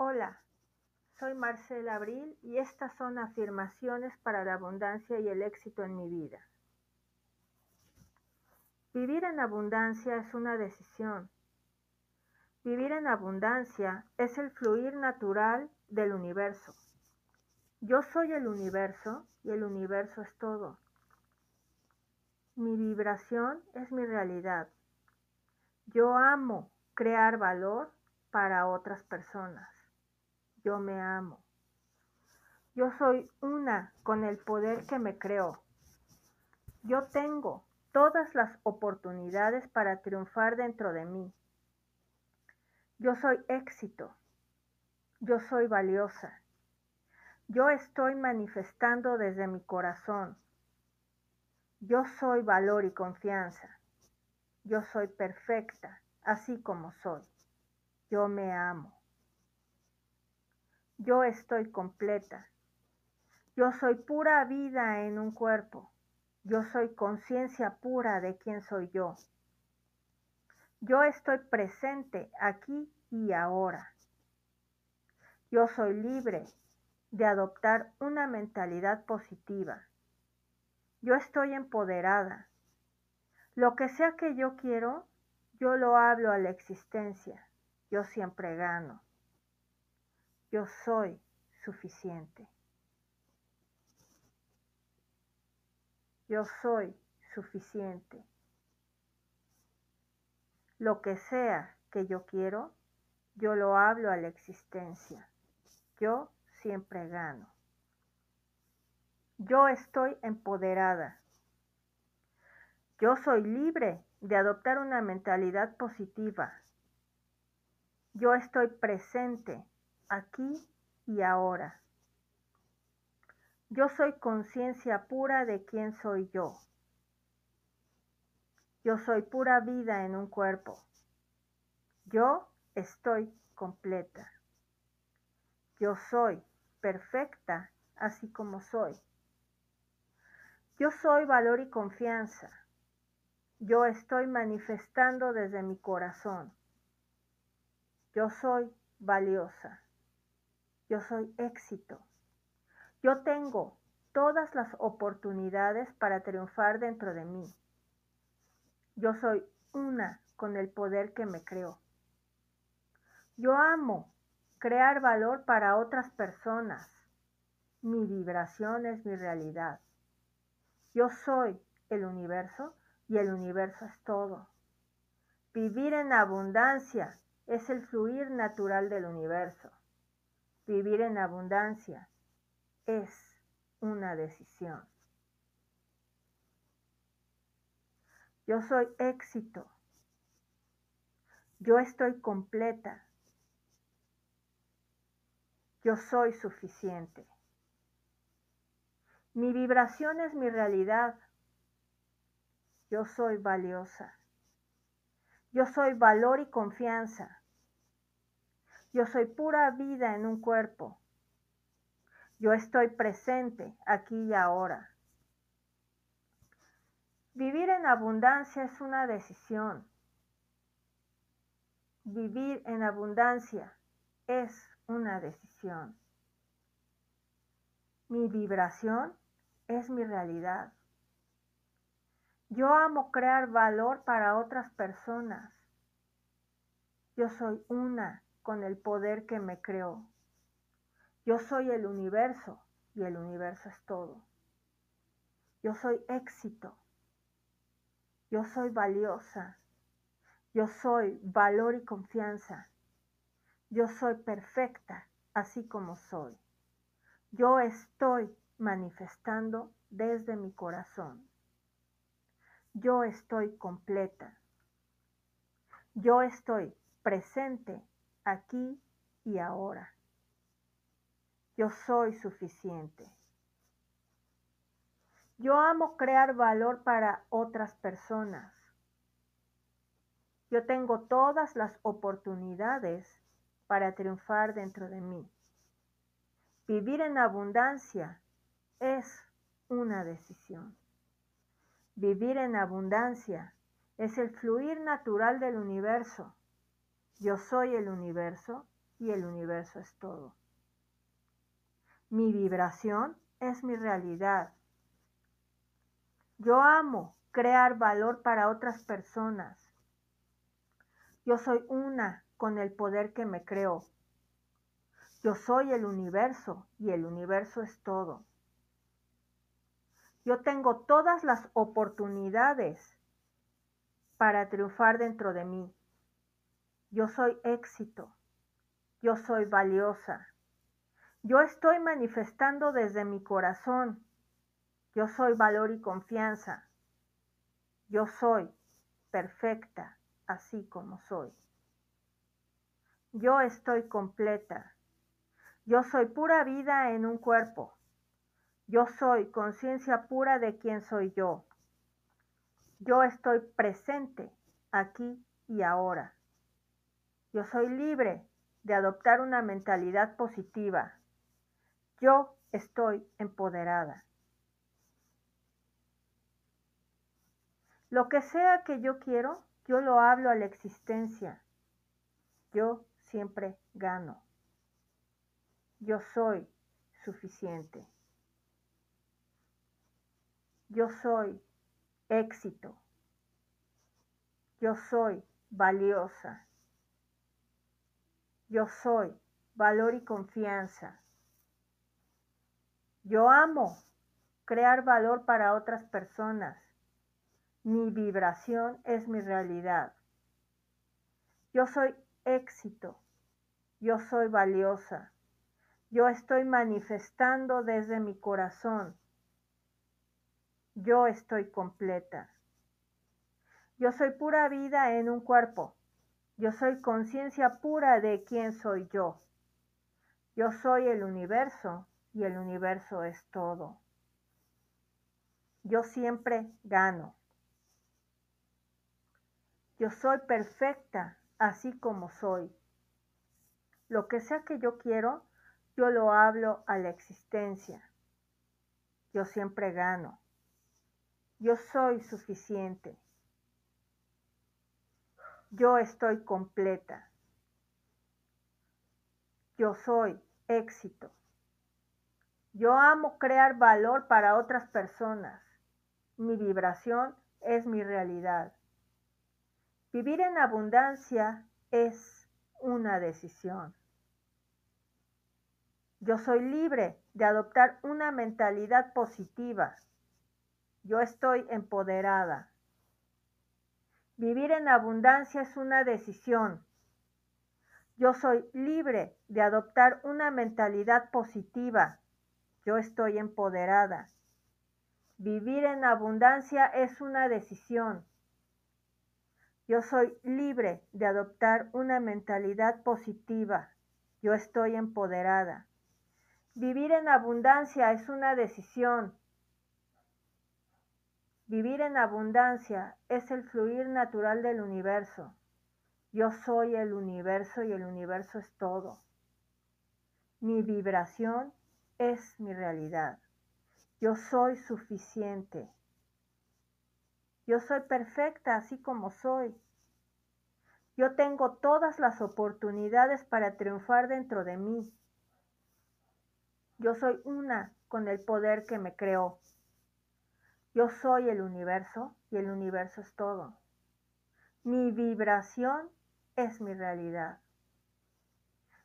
Hola, soy Marcela Abril y estas son afirmaciones para la abundancia y el éxito en mi vida. Vivir en abundancia es una decisión. Vivir en abundancia es el fluir natural del universo. Yo soy el universo y el universo es todo. Mi vibración es mi realidad. Yo amo crear valor para otras personas. Yo me amo. Yo soy una con el poder que me creó. Yo tengo todas las oportunidades para triunfar dentro de mí. Yo soy éxito. Yo soy valiosa. Yo estoy manifestando desde mi corazón. Yo soy valor y confianza. Yo soy perfecta, así como soy. Yo me amo. Yo estoy completa. Yo soy pura vida en un cuerpo. Yo soy conciencia pura de quién soy yo. Yo estoy presente aquí y ahora. Yo soy libre de adoptar una mentalidad positiva. Yo estoy empoderada. Lo que sea que yo quiero, yo lo hablo a la existencia. Yo siempre gano. Yo soy suficiente. Yo soy suficiente. Lo que sea que yo quiero, yo lo hablo a la existencia. Yo siempre gano. Yo estoy empoderada. Yo soy libre de adoptar una mentalidad positiva. Yo estoy presente aquí y ahora. Yo soy conciencia pura de quién soy yo. Yo soy pura vida en un cuerpo. Yo estoy completa. Yo soy perfecta así como soy. Yo soy valor y confianza. Yo estoy manifestando desde mi corazón. Yo soy valiosa. Yo soy éxito. Yo tengo todas las oportunidades para triunfar dentro de mí. Yo soy una con el poder que me creó. Yo amo crear valor para otras personas. Mi vibración es mi realidad. Yo soy el universo y el universo es todo. Vivir en abundancia es el fluir natural del universo. Vivir en abundancia es una decisión. Yo soy éxito. Yo estoy completa. Yo soy suficiente. Mi vibración es mi realidad. Yo soy valiosa. Yo soy valor y confianza. Yo soy pura vida en un cuerpo. Yo estoy presente aquí y ahora. Vivir en abundancia es una decisión. Vivir en abundancia es una decisión. Mi vibración es mi realidad. Yo amo crear valor para otras personas. Yo soy una con el poder que me creó. Yo soy el universo y el universo es todo. Yo soy éxito. Yo soy valiosa. Yo soy valor y confianza. Yo soy perfecta así como soy. Yo estoy manifestando desde mi corazón. Yo estoy completa. Yo estoy presente aquí y ahora. Yo soy suficiente. Yo amo crear valor para otras personas. Yo tengo todas las oportunidades para triunfar dentro de mí. Vivir en abundancia es una decisión. Vivir en abundancia es el fluir natural del universo. Yo soy el universo y el universo es todo. Mi vibración es mi realidad. Yo amo crear valor para otras personas. Yo soy una con el poder que me creó. Yo soy el universo y el universo es todo. Yo tengo todas las oportunidades para triunfar dentro de mí. Yo soy éxito. Yo soy valiosa. Yo estoy manifestando desde mi corazón. Yo soy valor y confianza. Yo soy perfecta así como soy. Yo estoy completa. Yo soy pura vida en un cuerpo. Yo soy conciencia pura de quién soy yo. Yo estoy presente aquí y ahora. Yo soy libre de adoptar una mentalidad positiva. Yo estoy empoderada. Lo que sea que yo quiero, yo lo hablo a la existencia. Yo siempre gano. Yo soy suficiente. Yo soy éxito. Yo soy valiosa. Yo soy valor y confianza. Yo amo crear valor para otras personas. Mi vibración es mi realidad. Yo soy éxito. Yo soy valiosa. Yo estoy manifestando desde mi corazón. Yo estoy completa. Yo soy pura vida en un cuerpo. Yo soy conciencia pura de quién soy yo. Yo soy el universo y el universo es todo. Yo siempre gano. Yo soy perfecta así como soy. Lo que sea que yo quiero, yo lo hablo a la existencia. Yo siempre gano. Yo soy suficiente. Yo estoy completa. Yo soy éxito. Yo amo crear valor para otras personas. Mi vibración es mi realidad. Vivir en abundancia es una decisión. Yo soy libre de adoptar una mentalidad positiva. Yo estoy empoderada. Vivir en abundancia es una decisión. Yo soy libre de adoptar una mentalidad positiva. Yo estoy empoderada. Vivir en abundancia es una decisión. Yo soy libre de adoptar una mentalidad positiva. Yo estoy empoderada. Vivir en abundancia es una decisión. Vivir en abundancia es el fluir natural del universo. Yo soy el universo y el universo es todo. Mi vibración es mi realidad. Yo soy suficiente. Yo soy perfecta así como soy. Yo tengo todas las oportunidades para triunfar dentro de mí. Yo soy una con el poder que me creó. Yo soy el universo y el universo es todo. Mi vibración es mi realidad.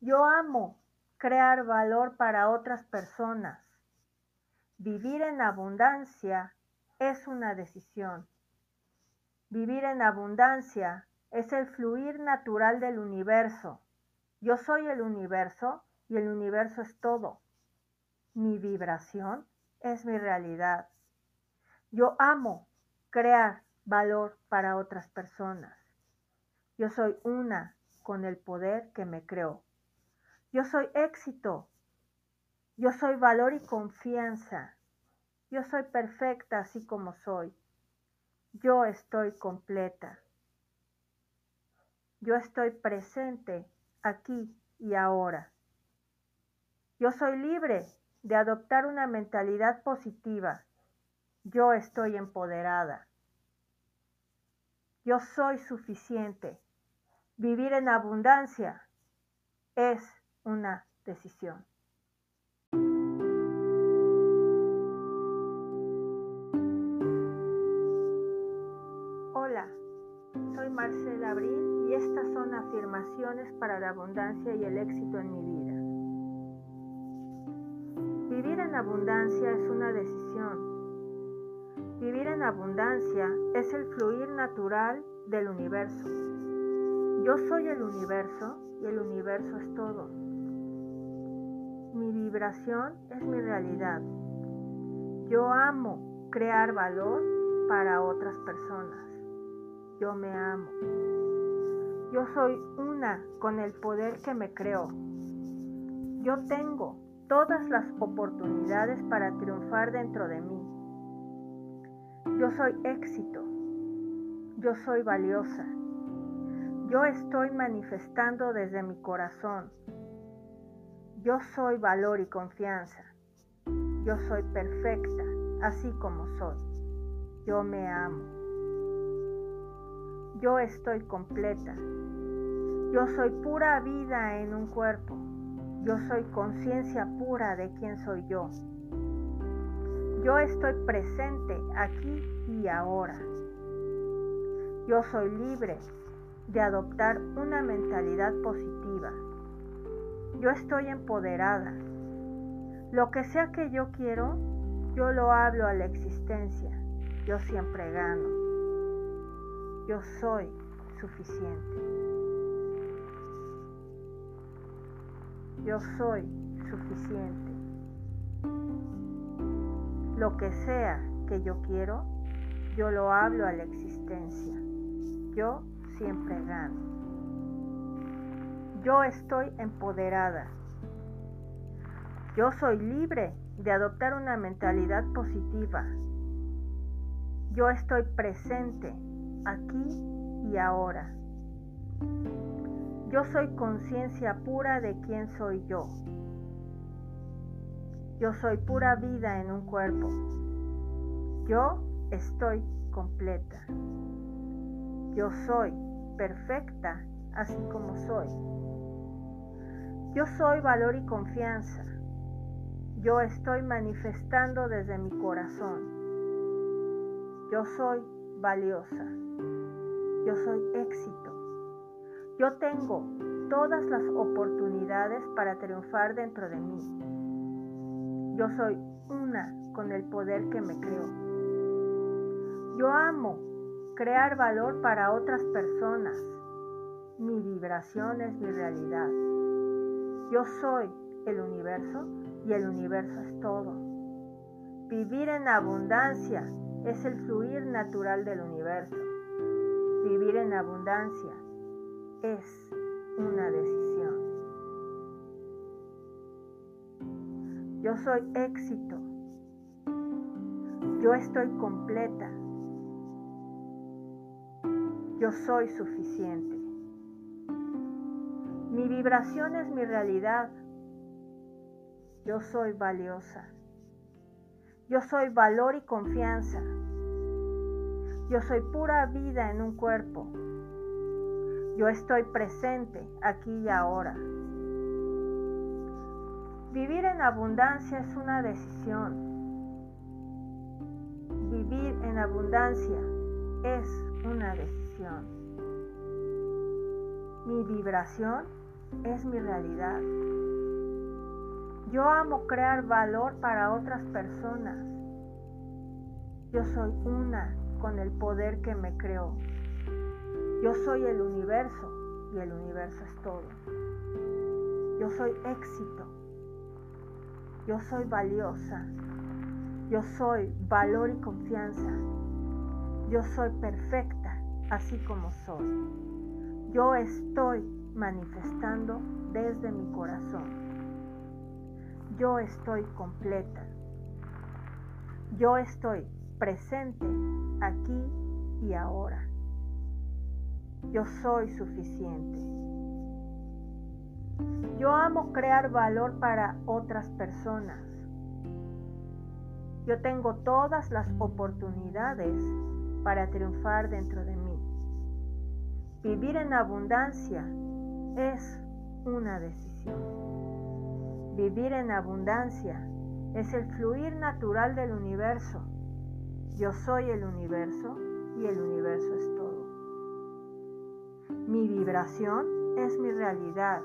Yo amo crear valor para otras personas. Vivir en abundancia es una decisión. Vivir en abundancia es el fluir natural del universo. Yo soy el universo y el universo es todo. Mi vibración es mi realidad. Yo amo crear valor para otras personas. Yo soy una con el poder que me creó. Yo soy éxito. Yo soy valor y confianza. Yo soy perfecta así como soy. Yo estoy completa. Yo estoy presente aquí y ahora. Yo soy libre de adoptar una mentalidad positiva yo estoy empoderada. Yo soy suficiente. Vivir en abundancia. es una decisión. Hola, soy Marcela Abril y estas son afirmaciones para la abundancia y el éxito en mi vida. Vivir en abundancia es una decisión. Vivir en abundancia es el fluir natural del universo. Yo soy el universo y el universo es todo. Mi vibración es mi realidad. Yo amo crear valor para otras personas. Yo me amo. Yo soy una con el poder que me creó. Yo tengo todas las oportunidades para triunfar dentro de mí. Yo soy éxito. Yo soy valiosa. Yo estoy manifestando desde mi corazón. Yo soy valor y confianza. Yo soy perfecta, así como soy. Yo me amo. Yo estoy completa. Yo soy pura vida en un cuerpo. Yo soy conciencia pura de quién soy yo. Yo estoy presente aquí y ahora. Yo soy libre de adoptar una mentalidad positiva. Yo estoy empoderada. Lo que sea que yo quiero, yo lo hablo a la existencia. Yo siempre gano. Yo soy suficiente. Yo soy suficiente. Lo que sea que yo quiero, yo lo hablo a la existencia. Yo siempre gano. Yo estoy empoderada. Yo soy libre de adoptar una mentalidad positiva. Yo estoy presente aquí y ahora. Yo soy conciencia pura de quién soy yo. Yo soy pura vida en un cuerpo. Yo estoy completa. Yo soy perfecta así como soy. Yo soy valor y confianza. Yo estoy manifestando desde mi corazón. Yo soy valiosa. Yo soy éxito. Yo tengo todas las oportunidades para triunfar dentro de mí. Yo soy una con el poder que me creó. Yo amo crear valor para otras personas. Mi vibración es mi realidad. Yo soy el universo y el universo es todo. Vivir en abundancia es el fluir natural del universo. Vivir en abundancia es una decisión. Yo soy éxito. Yo estoy completa. Yo soy suficiente. Mi vibración es mi realidad. Yo soy valiosa. Yo soy valor y confianza. Yo soy pura vida en un cuerpo. Yo estoy presente aquí y ahora. Vivir en abundancia es una decisión. Vivir en abundancia es una decisión. Mi vibración es mi realidad. Yo amo crear valor para otras personas. Yo soy una con el poder que me creó. Yo soy el universo y el universo es todo. Yo soy éxito. Yo soy valiosa. Yo soy valor y confianza. Yo soy perfecta así como soy. Yo estoy manifestando desde mi corazón. Yo estoy completa. Yo estoy presente aquí y ahora. Yo soy suficiente. Yo amo crear valor para otras personas. Yo tengo todas las oportunidades para triunfar dentro de mí. Vivir en abundancia es una decisión. Vivir en abundancia es el fluir natural del universo. Yo soy el universo y el universo es todo. Mi vibración es mi realidad.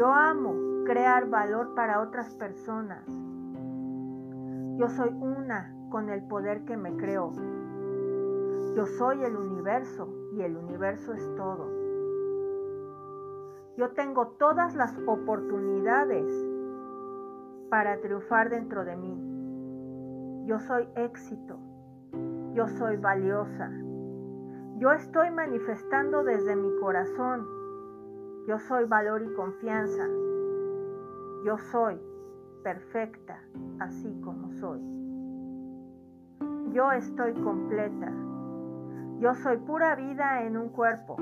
Yo amo crear valor para otras personas. Yo soy una con el poder que me creó. Yo soy el universo y el universo es todo. Yo tengo todas las oportunidades para triunfar dentro de mí. Yo soy éxito. Yo soy valiosa. Yo estoy manifestando desde mi corazón. Yo soy valor y confianza. Yo soy perfecta así como soy. Yo estoy completa. Yo soy pura vida en un cuerpo.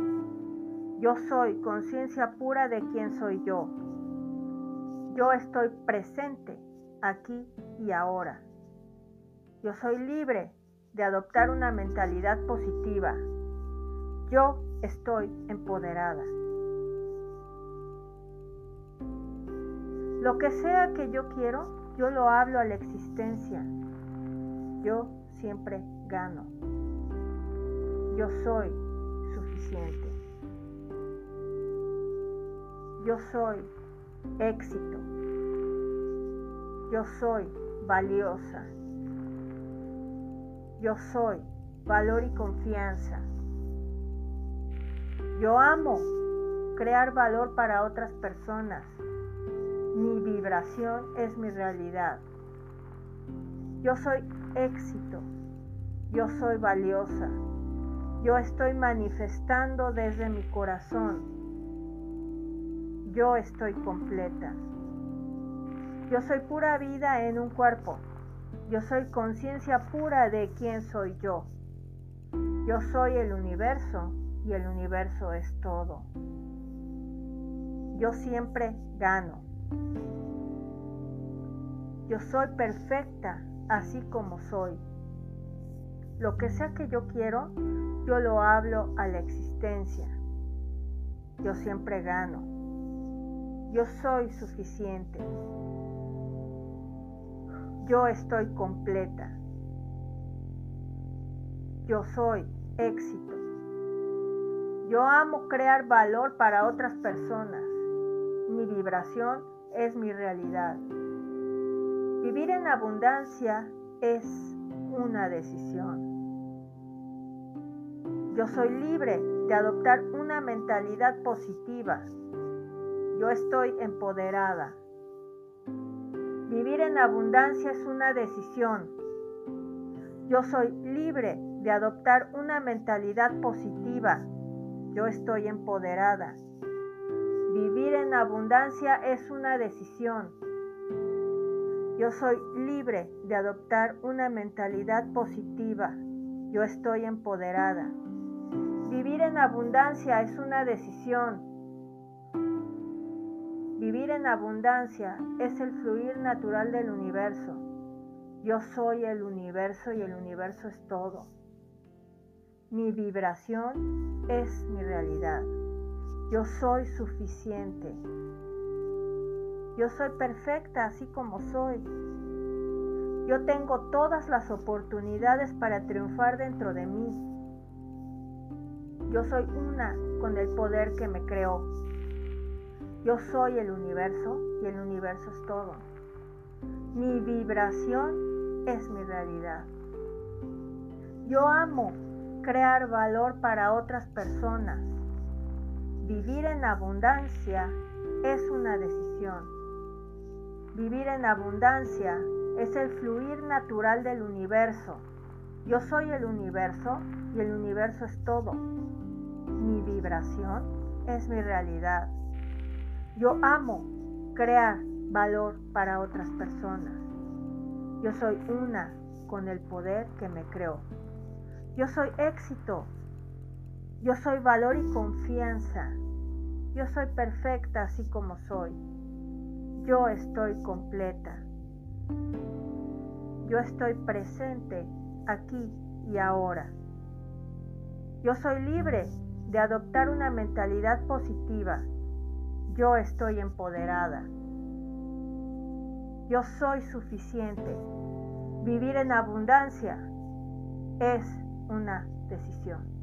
Yo soy conciencia pura de quién soy yo. Yo estoy presente aquí y ahora. Yo soy libre de adoptar una mentalidad positiva. Yo estoy empoderada. Lo que sea que yo quiero, yo lo hablo a la existencia. Yo siempre gano. Yo soy suficiente. Yo soy éxito. Yo soy valiosa. Yo soy valor y confianza. Yo amo crear valor para otras personas. Mi vibración es mi realidad. Yo soy éxito. Yo soy valiosa. Yo estoy manifestando desde mi corazón. Yo estoy completa. Yo soy pura vida en un cuerpo. Yo soy conciencia pura de quién soy yo. Yo soy el universo y el universo es todo. Yo siempre gano. Yo soy perfecta así como soy. Lo que sea que yo quiero, yo lo hablo a la existencia. Yo siempre gano. Yo soy suficiente. Yo estoy completa. Yo soy éxito. Yo amo crear valor para otras personas. Mi vibración es mi realidad. Vivir en abundancia es una decisión. Yo soy libre de adoptar una mentalidad positiva. Yo estoy empoderada. Vivir en abundancia es una decisión. Yo soy libre de adoptar una mentalidad positiva. Yo estoy empoderada. Vivir en abundancia es una decisión. Yo soy libre de adoptar una mentalidad positiva. Yo estoy empoderada. Vivir en abundancia es una decisión. Vivir en abundancia es el fluir natural del universo. Yo soy el universo y el universo es todo. Mi vibración es mi realidad. Yo soy suficiente. Yo soy perfecta así como soy. Yo tengo todas las oportunidades para triunfar dentro de mí. Yo soy una con el poder que me creó. Yo soy el universo y el universo es todo. Mi vibración es mi realidad. Yo amo crear valor para otras personas. Vivir en abundancia es una decisión. Vivir en abundancia es el fluir natural del universo. Yo soy el universo y el universo es todo. Mi vibración es mi realidad. Yo amo crear valor para otras personas. Yo soy una con el poder que me creó. Yo soy éxito. Yo soy valor y confianza. Yo soy perfecta así como soy. Yo estoy completa. Yo estoy presente aquí y ahora. Yo soy libre de adoptar una mentalidad positiva Yo estoy empoderada. Yo soy suficiente. Vivir en abundancia es una decisión.